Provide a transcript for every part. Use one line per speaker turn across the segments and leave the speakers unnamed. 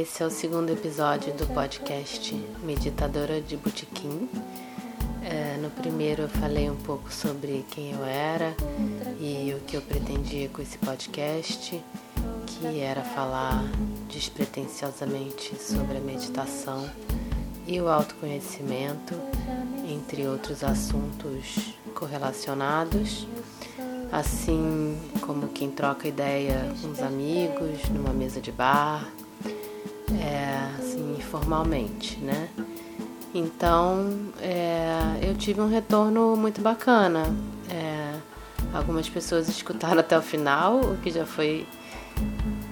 esse é o segundo episódio do podcast Meditadora de Botequim. É, no primeiro eu falei um pouco sobre quem eu era e o que eu pretendia com esse podcast, que era falar despretensiosamente sobre a meditação e o autoconhecimento, entre outros assuntos correlacionados assim como quem troca ideia com os amigos numa mesa de bar, é, assim, informalmente, né? Então, é, eu tive um retorno muito bacana. É, algumas pessoas escutaram até o final, o que já foi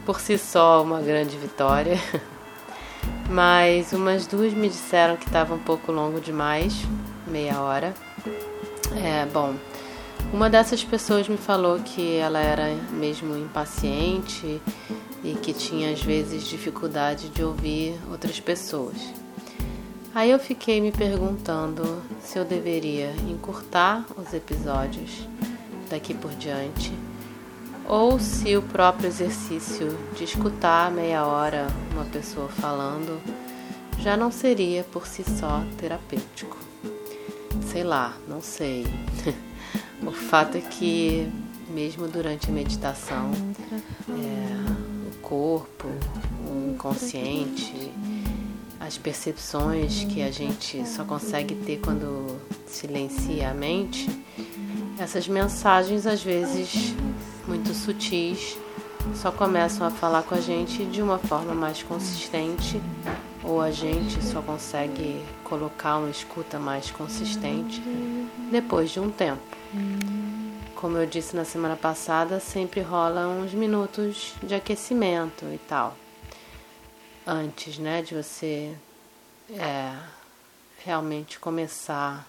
por si só uma grande vitória. Mas umas duas me disseram que estava um pouco longo demais, meia hora. É, bom, uma dessas pessoas me falou que ela era mesmo impaciente e que tinha às vezes dificuldade de ouvir outras pessoas. Aí eu fiquei me perguntando se eu deveria encurtar os episódios daqui por diante ou se o próprio exercício de escutar meia hora uma pessoa falando já não seria por si só terapêutico. Sei lá, não sei. O fato é que, mesmo durante a meditação, é, o corpo, o inconsciente, as percepções que a gente só consegue ter quando silencia a mente, essas mensagens, às vezes muito sutis, só começam a falar com a gente de uma forma mais consistente, ou a gente só consegue colocar uma escuta mais consistente depois de um tempo. Como eu disse na semana passada, sempre rola uns minutos de aquecimento e tal. Antes, né, de você é, realmente começar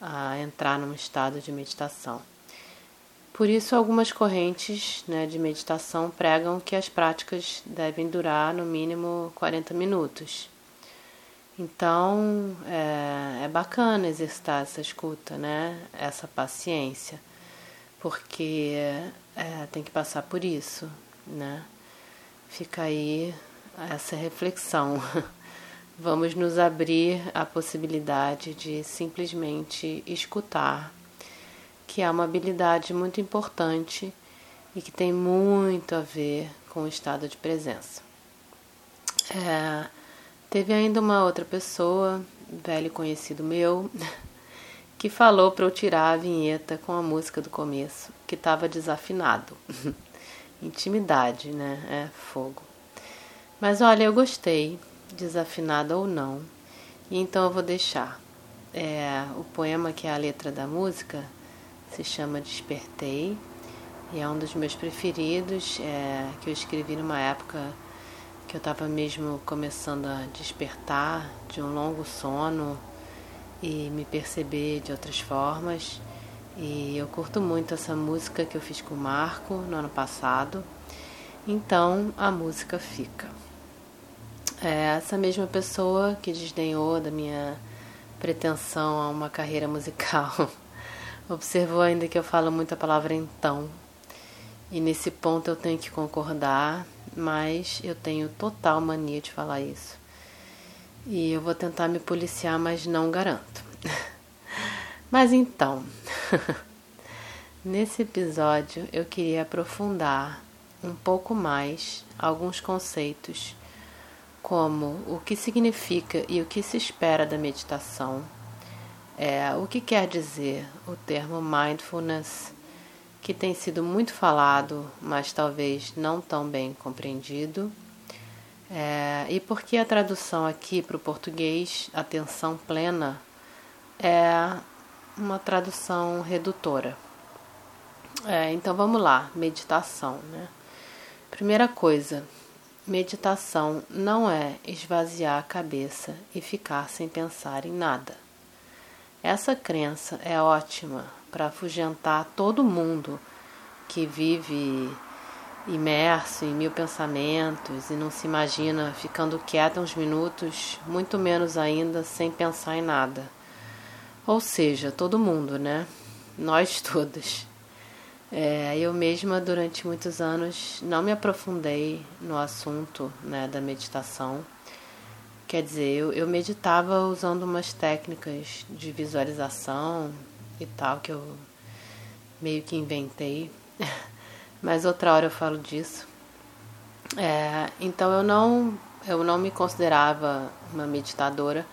a entrar num estado de meditação. Por isso, algumas correntes né, de meditação pregam que as práticas devem durar no mínimo 40 minutos. Então é, é, bacana exercitar essa escuta, né? Essa paciência, porque é, tem que passar por isso, né? Fica aí essa reflexão. Vamos nos abrir à possibilidade de simplesmente escutar, que é uma habilidade muito importante e que tem muito a ver com o estado de presença. É, Teve ainda uma outra pessoa, velho conhecido meu, que falou para eu tirar a vinheta com a música do começo, que estava desafinado. Intimidade, né? É fogo. Mas olha, eu gostei, desafinada ou não, e então eu vou deixar. É, o poema que é a letra da música se chama Despertei e é um dos meus preferidos, é, que eu escrevi numa época que eu estava mesmo começando a despertar de um longo sono e me perceber de outras formas. E eu curto muito essa música que eu fiz com o Marco no ano passado. Então a música fica. É essa mesma pessoa que desdenhou da minha pretensão a uma carreira musical observou ainda que eu falo muito a palavra então. E nesse ponto eu tenho que concordar mas eu tenho total mania de falar isso. E eu vou tentar me policiar, mas não garanto. mas então, nesse episódio eu queria aprofundar um pouco mais alguns conceitos, como o que significa e o que se espera da meditação, é, o que quer dizer o termo mindfulness que tem sido muito falado, mas talvez não tão bem compreendido. É, e porque a tradução aqui para o português, atenção plena, é uma tradução redutora. É, então vamos lá, meditação, né? Primeira coisa, meditação não é esvaziar a cabeça e ficar sem pensar em nada. Essa crença é ótima para afugentar todo mundo que vive imerso em mil pensamentos e não se imagina ficando quieto uns minutos, muito menos ainda sem pensar em nada. Ou seja, todo mundo, né? Nós todos. É, eu mesma, durante muitos anos, não me aprofundei no assunto né, da meditação. Quer dizer, eu, eu meditava usando umas técnicas de visualização e tal, que eu meio que inventei. Mas outra hora eu falo disso. É, então eu não, eu não me considerava uma meditadora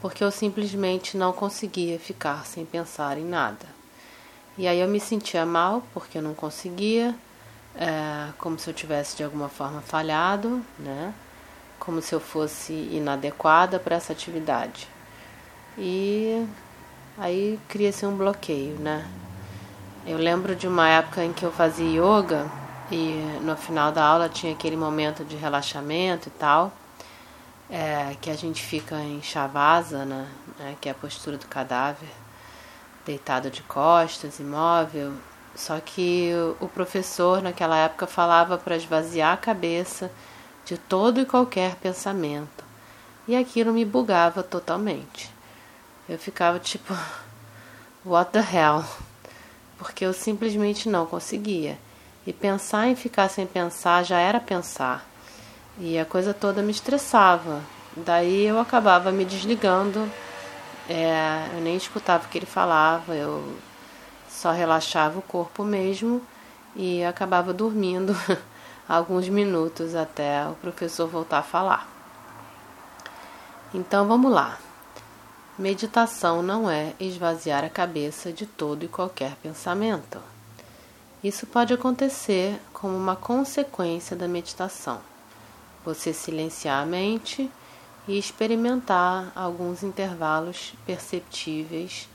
porque eu simplesmente não conseguia ficar sem pensar em nada. E aí eu me sentia mal porque eu não conseguia, é, como se eu tivesse de alguma forma falhado, né? Como se eu fosse inadequada para essa atividade. E aí cria-se um bloqueio, né? Eu lembro de uma época em que eu fazia yoga e no final da aula tinha aquele momento de relaxamento e tal, é, que a gente fica em shavasana, né, que é a postura do cadáver deitado de costas, imóvel. Só que o professor naquela época falava para esvaziar a cabeça de todo e qualquer pensamento. E aquilo me bugava totalmente. Eu ficava tipo, what the hell? Porque eu simplesmente não conseguia. E pensar em ficar sem pensar já era pensar. E a coisa toda me estressava. Daí eu acabava me desligando é, eu nem escutava o que ele falava, eu só relaxava o corpo mesmo e acabava dormindo alguns minutos até o professor voltar a falar. Então vamos lá. Meditação não é esvaziar a cabeça de todo e qualquer pensamento. Isso pode acontecer como uma consequência da meditação. Você silenciar a mente e experimentar alguns intervalos perceptíveis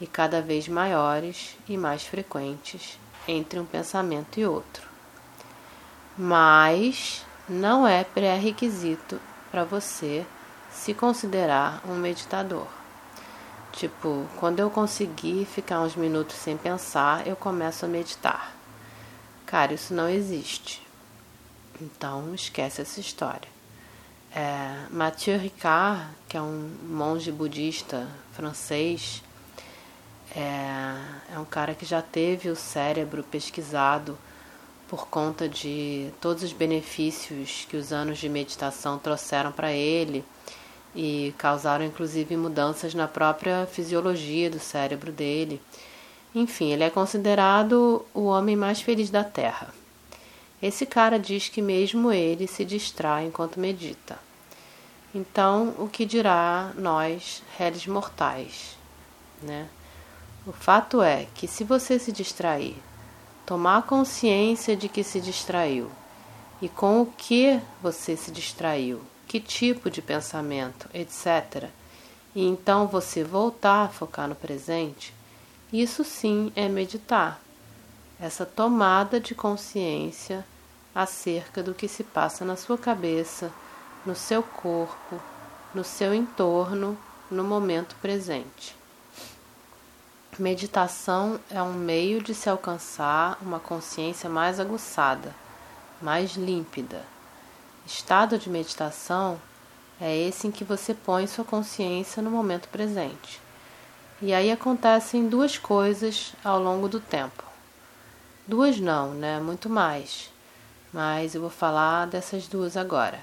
e cada vez maiores e mais frequentes entre um pensamento e outro. Mas não é pré-requisito para você se considerar um meditador. Tipo, quando eu conseguir ficar uns minutos sem pensar, eu começo a meditar. Cara, isso não existe. Então, esquece essa história. É, Mathieu Ricard, que é um monge budista francês, é, é um cara que já teve o cérebro pesquisado por conta de todos os benefícios que os anos de meditação trouxeram para ele e causaram inclusive mudanças na própria fisiologia do cérebro dele. Enfim, ele é considerado o homem mais feliz da Terra. Esse cara diz que mesmo ele se distrai enquanto medita. Então, o que dirá nós, réis mortais, né? O fato é que se você se distrair, tomar consciência de que se distraiu e com o que você se distraiu, que tipo de pensamento, etc., e então você voltar a focar no presente, isso sim é meditar. Essa tomada de consciência acerca do que se passa na sua cabeça, no seu corpo, no seu entorno, no momento presente. Meditação é um meio de se alcançar uma consciência mais aguçada, mais límpida. Estado de meditação é esse em que você põe sua consciência no momento presente. E aí acontecem duas coisas ao longo do tempo. Duas não, né? Muito mais mas eu vou falar dessas duas agora.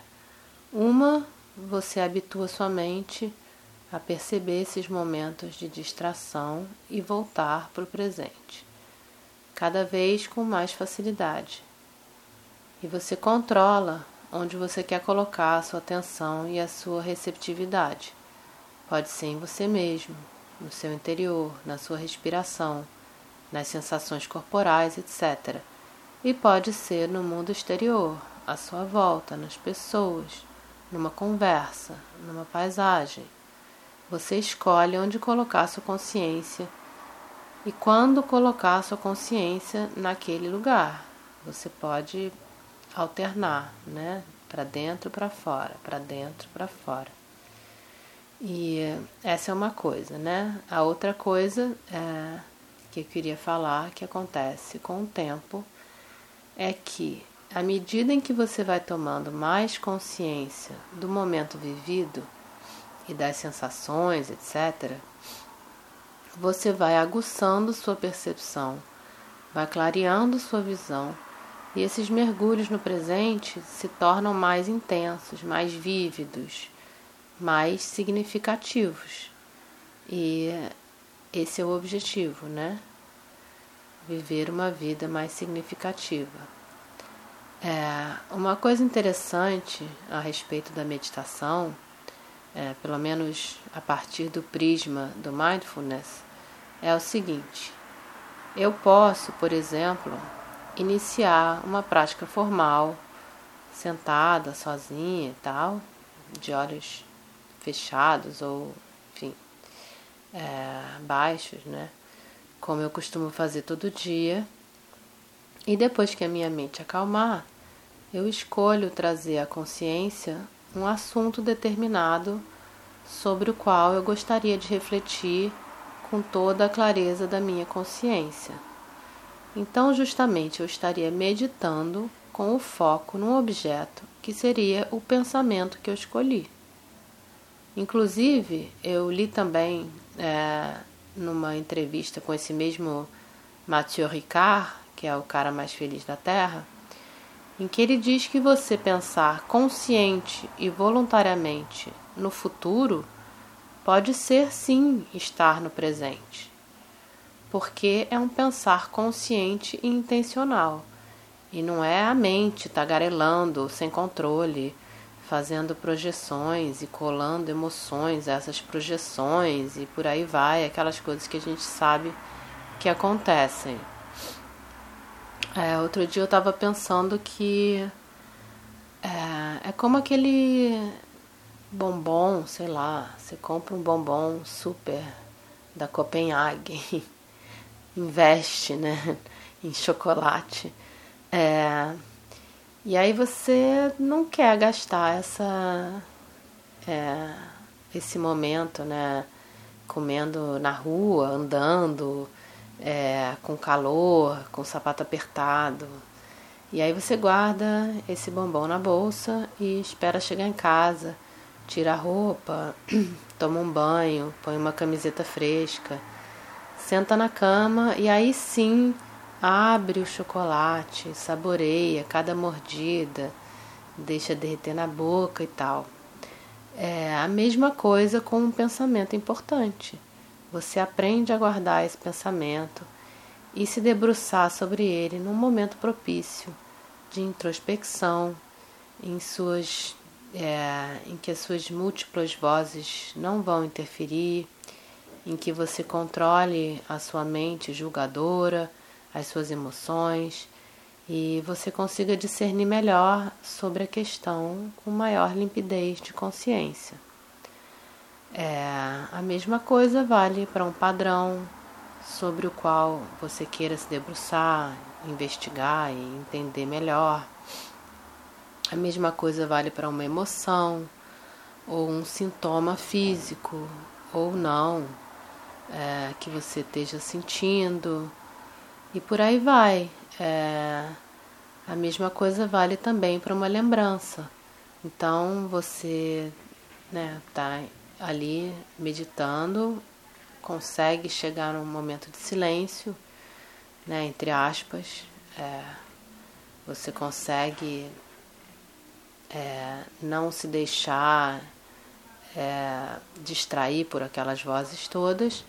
Uma, você habitua sua mente a perceber esses momentos de distração e voltar para o presente, cada vez com mais facilidade. E você controla onde você quer colocar a sua atenção e a sua receptividade. Pode ser em você mesmo, no seu interior, na sua respiração, nas sensações corporais, etc e pode ser no mundo exterior, à sua volta, nas pessoas, numa conversa, numa paisagem. Você escolhe onde colocar sua consciência e quando colocar sua consciência naquele lugar. Você pode alternar, né? Para dentro, para fora, para dentro, para fora. E essa é uma coisa, né? A outra coisa é, que eu queria falar que acontece com o tempo é que à medida em que você vai tomando mais consciência do momento vivido e das sensações, etc., você vai aguçando sua percepção, vai clareando sua visão e esses mergulhos no presente se tornam mais intensos, mais vívidos, mais significativos. E esse é o objetivo, né? Viver uma vida mais significativa. É, uma coisa interessante a respeito da meditação é, pelo menos a partir do prisma do mindfulness, é o seguinte: eu posso, por exemplo, iniciar uma prática formal, sentada, sozinha e tal, de olhos fechados ou, enfim, é, baixos, né? Como eu costumo fazer todo dia. E depois que a minha mente acalmar, eu escolho trazer à consciência um assunto determinado sobre o qual eu gostaria de refletir com toda a clareza da minha consciência. Então, justamente, eu estaria meditando com o foco num objeto que seria o pensamento que eu escolhi. Inclusive, eu li também é, numa entrevista com esse mesmo Mathieu Ricard, que é o cara mais feliz da Terra, em que ele diz que você pensar consciente e voluntariamente no futuro pode ser sim estar no presente, porque é um pensar consciente e intencional, e não é a mente tagarelando sem controle, fazendo projeções e colando emoções a essas projeções e por aí vai, aquelas coisas que a gente sabe que acontecem. É, outro dia eu estava pensando que é, é como aquele bombom, sei lá, você compra um bombom super da Copenhague, investe né, em chocolate. É, e aí você não quer gastar essa, é, esse momento, né? Comendo na rua, andando, é, com calor, com sapato apertado. E aí você guarda esse bombom na bolsa e espera chegar em casa, tira a roupa, toma um banho, põe uma camiseta fresca, senta na cama e aí sim abre o chocolate, saboreia cada mordida, deixa derreter na boca e tal. É a mesma coisa com um pensamento importante. Você aprende a guardar esse pensamento e se debruçar sobre ele num momento propício de introspecção, em suas é, em que as suas múltiplas vozes não vão interferir, em que você controle a sua mente julgadora, as suas emoções e você consiga discernir melhor sobre a questão com maior limpidez de consciência. É, a mesma coisa vale para um padrão sobre o qual você queira se debruçar, investigar e entender melhor. A mesma coisa vale para uma emoção ou um sintoma físico ou não é, que você esteja sentindo e por aí vai. É, a mesma coisa vale também para uma lembrança. Então você né, tá ali meditando, consegue chegar num momento de silêncio, né, entre aspas, é, você consegue é, não se deixar é, distrair por aquelas vozes todas.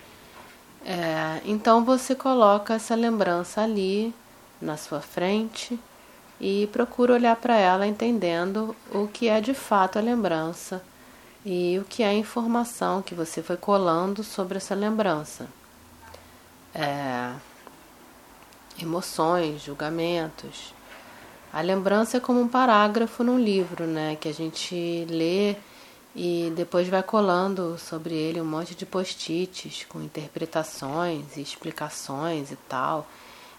É, então você coloca essa lembrança ali na sua frente e procura olhar para ela entendendo o que é de fato a lembrança e o que é a informação que você foi colando sobre essa lembrança. É, emoções, julgamentos. A lembrança é como um parágrafo num livro, né, que a gente lê E depois vai colando sobre ele um monte de post-its com interpretações e explicações e tal.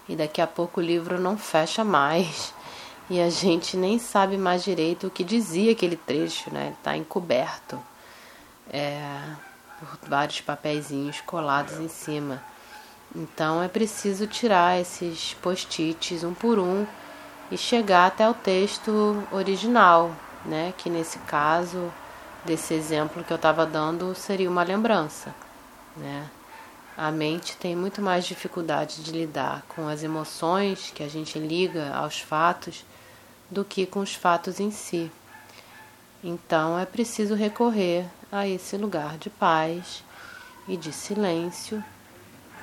E daqui a pouco o livro não fecha mais. E a gente nem sabe mais direito o que dizia aquele trecho, né? Ele está encoberto é, por vários papeizinhos colados em cima. Então é preciso tirar esses post-its um por um e chegar até o texto original, né? Que nesse caso desse exemplo que eu estava dando seria uma lembrança, né? A mente tem muito mais dificuldade de lidar com as emoções que a gente liga aos fatos do que com os fatos em si. Então é preciso recorrer a esse lugar de paz e de silêncio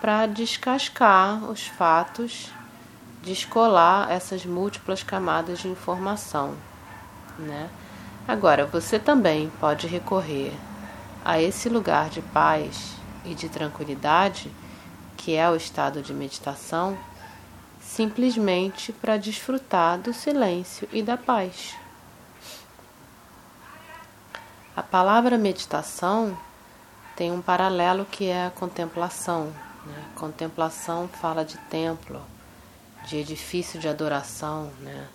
para descascar os fatos, descolar essas múltiplas camadas de informação, né? Agora, você também pode recorrer a esse lugar de paz e de tranquilidade, que é o estado de meditação, simplesmente para desfrutar do silêncio e da paz. A palavra meditação tem um paralelo que é a contemplação. Né? Contemplação fala de templo, de edifício de adoração, né?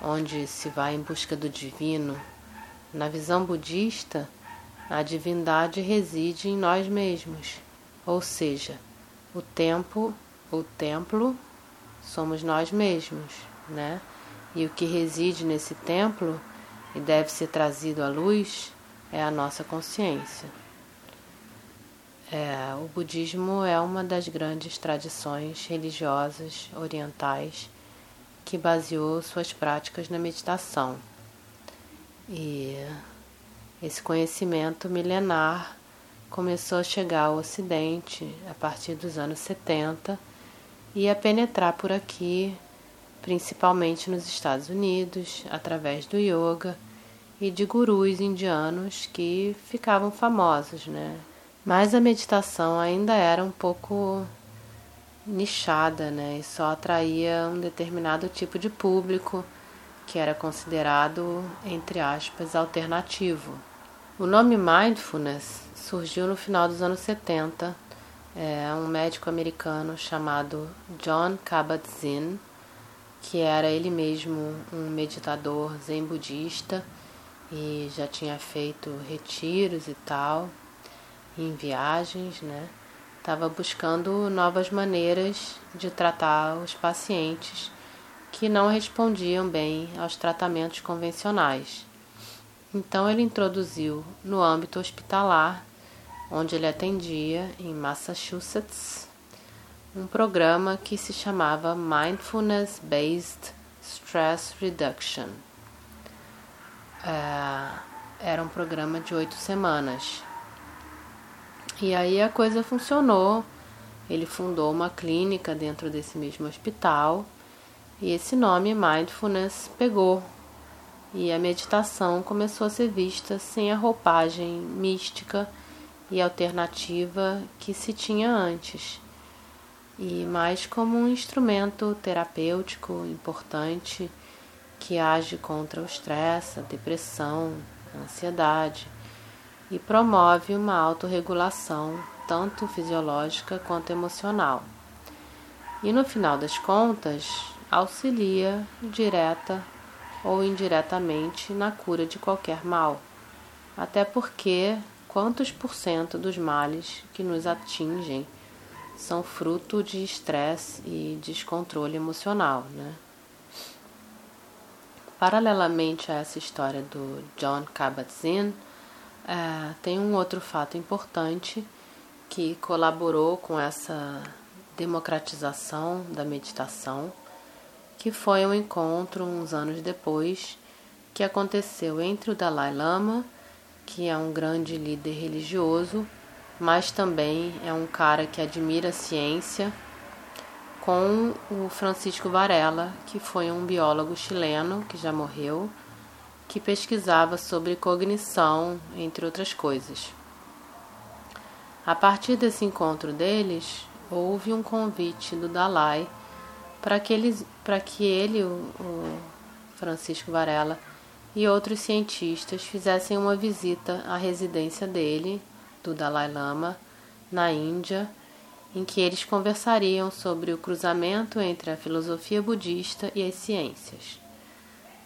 onde se vai em busca do divino. Na visão budista, a divindade reside em nós mesmos, ou seja, o tempo, o templo somos nós mesmos, né? E o que reside nesse templo e deve ser trazido à luz é a nossa consciência. É, o budismo é uma das grandes tradições religiosas orientais que baseou suas práticas na meditação. E esse conhecimento milenar começou a chegar ao Ocidente a partir dos anos 70 e a penetrar por aqui, principalmente nos Estados Unidos, através do yoga e de gurus indianos que ficavam famosos, né? Mas a meditação ainda era um pouco nichada, né? E só atraía um determinado tipo de público que era considerado, entre aspas, alternativo. O nome mindfulness surgiu no final dos anos 70. É um médico americano chamado John Kabat-Zinn, que era ele mesmo um meditador zen budista e já tinha feito retiros e tal, em viagens, né? estava buscando novas maneiras de tratar os pacientes que não respondiam bem aos tratamentos convencionais. Então ele introduziu no âmbito hospitalar, onde ele atendia em Massachusetts, um programa que se chamava Mindfulness Based Stress Reduction. É, era um programa de oito semanas e aí a coisa funcionou. Ele fundou uma clínica dentro desse mesmo hospital e esse nome Mindfulness pegou. E a meditação começou a ser vista sem a roupagem mística e alternativa que se tinha antes, e mais como um instrumento terapêutico importante que age contra o estresse, a depressão, a ansiedade e promove uma autorregulação, tanto fisiológica quanto emocional. E no final das contas, auxilia direta ou indiretamente na cura de qualquer mal. Até porque quantos por cento dos males que nos atingem são fruto de estresse e descontrole emocional, né? Paralelamente a essa história do John Kabat-Zinn, é, tem um outro fato importante que colaborou com essa democratização da meditação, que foi um encontro uns anos depois que aconteceu entre o Dalai Lama, que é um grande líder religioso, mas também é um cara que admira a ciência, com o Francisco Varela, que foi um biólogo chileno que já morreu que pesquisava sobre cognição, entre outras coisas. A partir desse encontro deles, houve um convite do Dalai para que, eles, para que ele, o Francisco Varela, e outros cientistas fizessem uma visita à residência dele, do Dalai Lama, na Índia, em que eles conversariam sobre o cruzamento entre a filosofia budista e as ciências.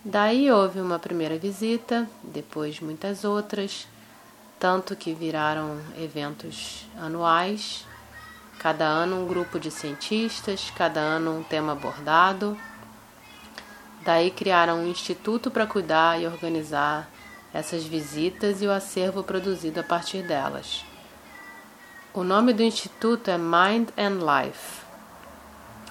Daí houve uma primeira visita, depois muitas outras, tanto que viraram eventos anuais, cada ano um grupo de cientistas, cada ano um tema abordado. Daí criaram um instituto para cuidar e organizar essas visitas e o acervo produzido a partir delas. O nome do instituto é Mind and Life.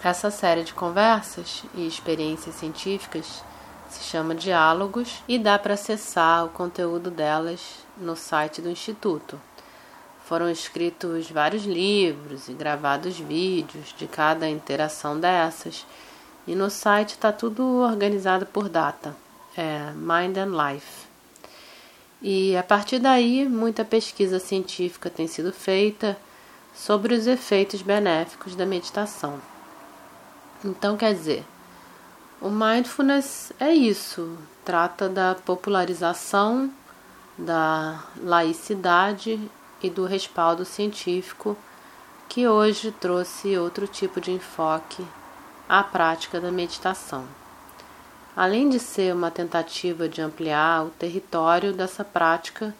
Essa série de conversas e experiências científicas se chama Diálogos e dá para acessar o conteúdo delas no site do Instituto. Foram escritos vários livros e gravados vídeos de cada interação dessas, e no site está tudo organizado por data é Mind and Life. E a partir daí, muita pesquisa científica tem sido feita sobre os efeitos benéficos da meditação. Então, quer dizer, o mindfulness é isso, trata da popularização, da laicidade e do respaldo científico que hoje trouxe outro tipo de enfoque à prática da meditação além de ser uma tentativa de ampliar o território dessa prática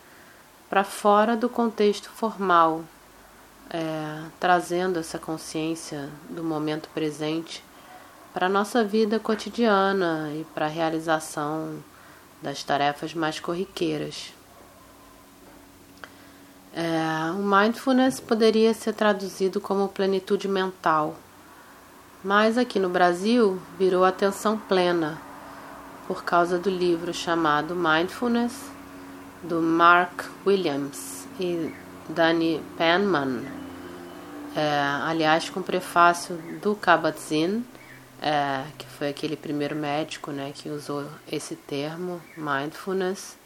para fora do contexto formal, é, trazendo essa consciência do momento presente para a nossa vida cotidiana e para a realização das tarefas mais corriqueiras. É, o mindfulness poderia ser traduzido como plenitude mental, mas aqui no Brasil virou atenção plena por causa do livro chamado Mindfulness, do Mark Williams e Danny Penman, é, aliás, com prefácio do Kabat-Zinn, é, que foi aquele primeiro médico né, que usou esse termo, mindfulness.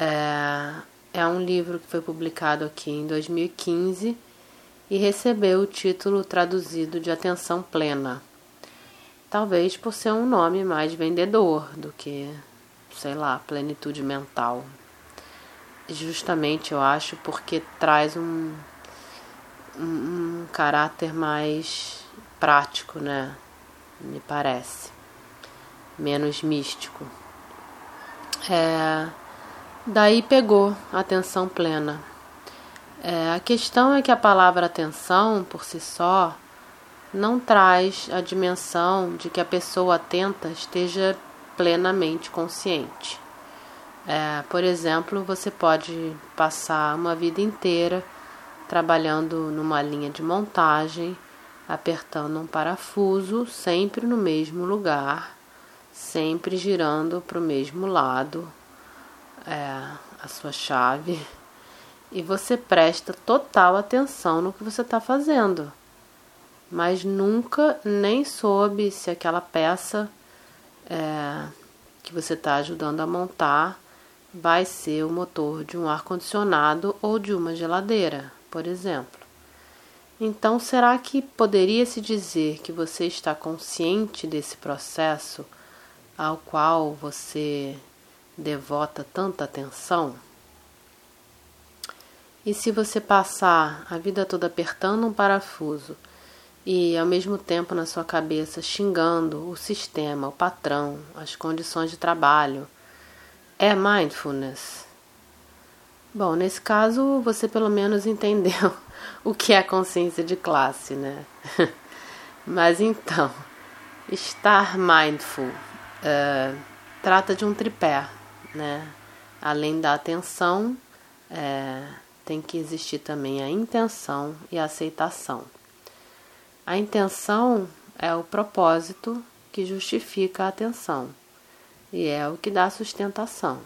É, é um livro que foi publicado aqui em 2015 e recebeu o título traduzido de Atenção Plena. Talvez por ser um nome mais vendedor do que, sei lá, plenitude mental. Justamente eu acho porque traz um, um, caráter mais prático, né? Me parece. Menos místico. É, daí pegou atenção plena. É, a questão é que a palavra atenção, por si só, não traz a dimensão de que a pessoa atenta esteja plenamente consciente. É, por exemplo, você pode passar uma vida inteira trabalhando numa linha de montagem, apertando um parafuso sempre no mesmo lugar, sempre girando para o mesmo lado é, a sua chave, e você presta total atenção no que você está fazendo mas nunca nem soube se aquela peça é, que você está ajudando a montar vai ser o motor de um ar-condicionado ou de uma geladeira, por exemplo. Então, será que poderia se dizer que você está consciente desse processo ao qual você devota tanta atenção? E se você passar a vida toda apertando um parafuso e ao mesmo tempo na sua cabeça xingando o sistema, o patrão, as condições de trabalho. É mindfulness? Bom, nesse caso você pelo menos entendeu o que é consciência de classe, né? Mas então, estar mindful uh, trata de um tripé, né? Além da atenção, é, tem que existir também a intenção e a aceitação. A intenção é o propósito que justifica a atenção e é o que dá sustentação.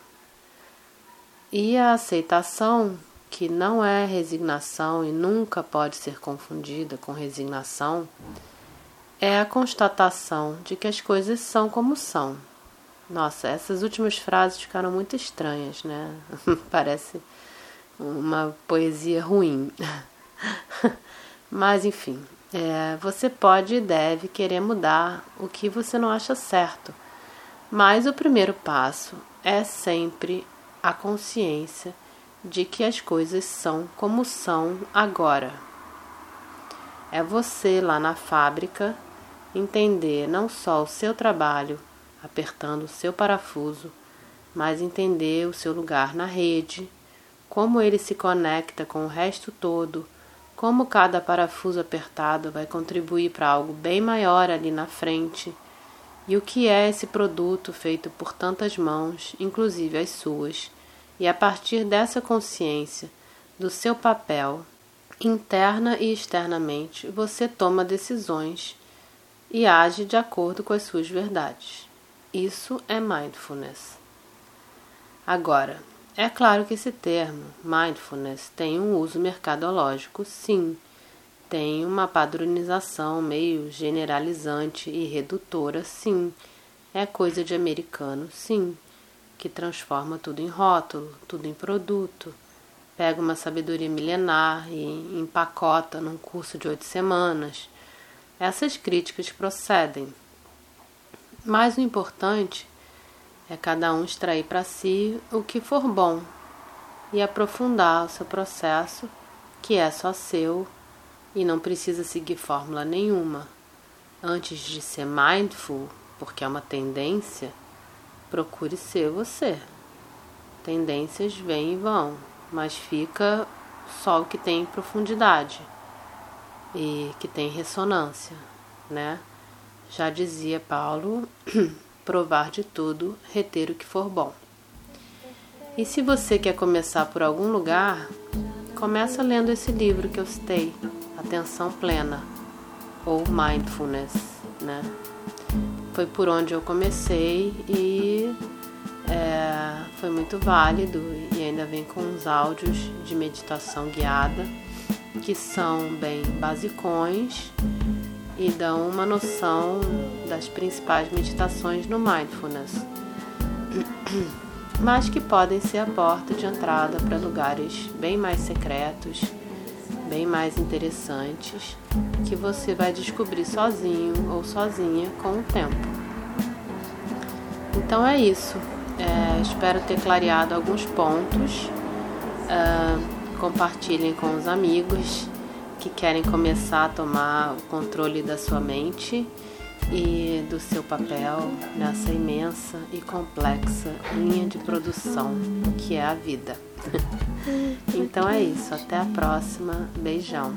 E a aceitação, que não é resignação e nunca pode ser confundida com resignação, é a constatação de que as coisas são como são. Nossa, essas últimas frases ficaram muito estranhas, né? Parece uma poesia ruim. Mas enfim, é, você pode e deve querer mudar o que você não acha certo, Mas o primeiro passo é sempre a consciência de que as coisas são como são agora. É você lá na fábrica entender não só o seu trabalho apertando o seu parafuso, mas entender o seu lugar na rede, como ele se conecta com o resto todo, como cada parafuso apertado vai contribuir para algo bem maior ali na frente, e o que é esse produto feito por tantas mãos, inclusive as suas, e a partir dessa consciência do seu papel, interna e externamente, você toma decisões e age de acordo com as suas verdades. Isso é mindfulness. Agora, é claro que esse termo, mindfulness, tem um uso mercadológico, sim. Tem uma padronização meio generalizante e redutora, sim. É coisa de americano, sim. Que transforma tudo em rótulo, tudo em produto. Pega uma sabedoria milenar e empacota num curso de oito semanas. Essas críticas procedem mas o importante é cada um extrair para si o que for bom e aprofundar o seu processo, que é só seu e não precisa seguir fórmula nenhuma. Antes de ser mindful, porque é uma tendência, procure ser você. Tendências vêm e vão, mas fica só o que tem profundidade e que tem ressonância, né? Já dizia Paulo, provar de tudo, reter o que for bom. E se você quer começar por algum lugar, começa lendo esse livro que eu citei, Atenção Plena, ou Mindfulness, né? Foi por onde eu comecei e é, foi muito válido e ainda vem com uns áudios de meditação guiada que são bem basicões e dão uma noção das principais meditações no mindfulness, mas que podem ser a porta de entrada para lugares bem mais secretos, bem mais interessantes, que você vai descobrir sozinho ou sozinha com o tempo. Então é isso. É, espero ter clareado alguns pontos. Uh, compartilhem com os amigos que querem começar a tomar o controle da sua mente e do seu papel nessa imensa e complexa linha de produção que é a vida. então é isso, até a próxima. Beijão.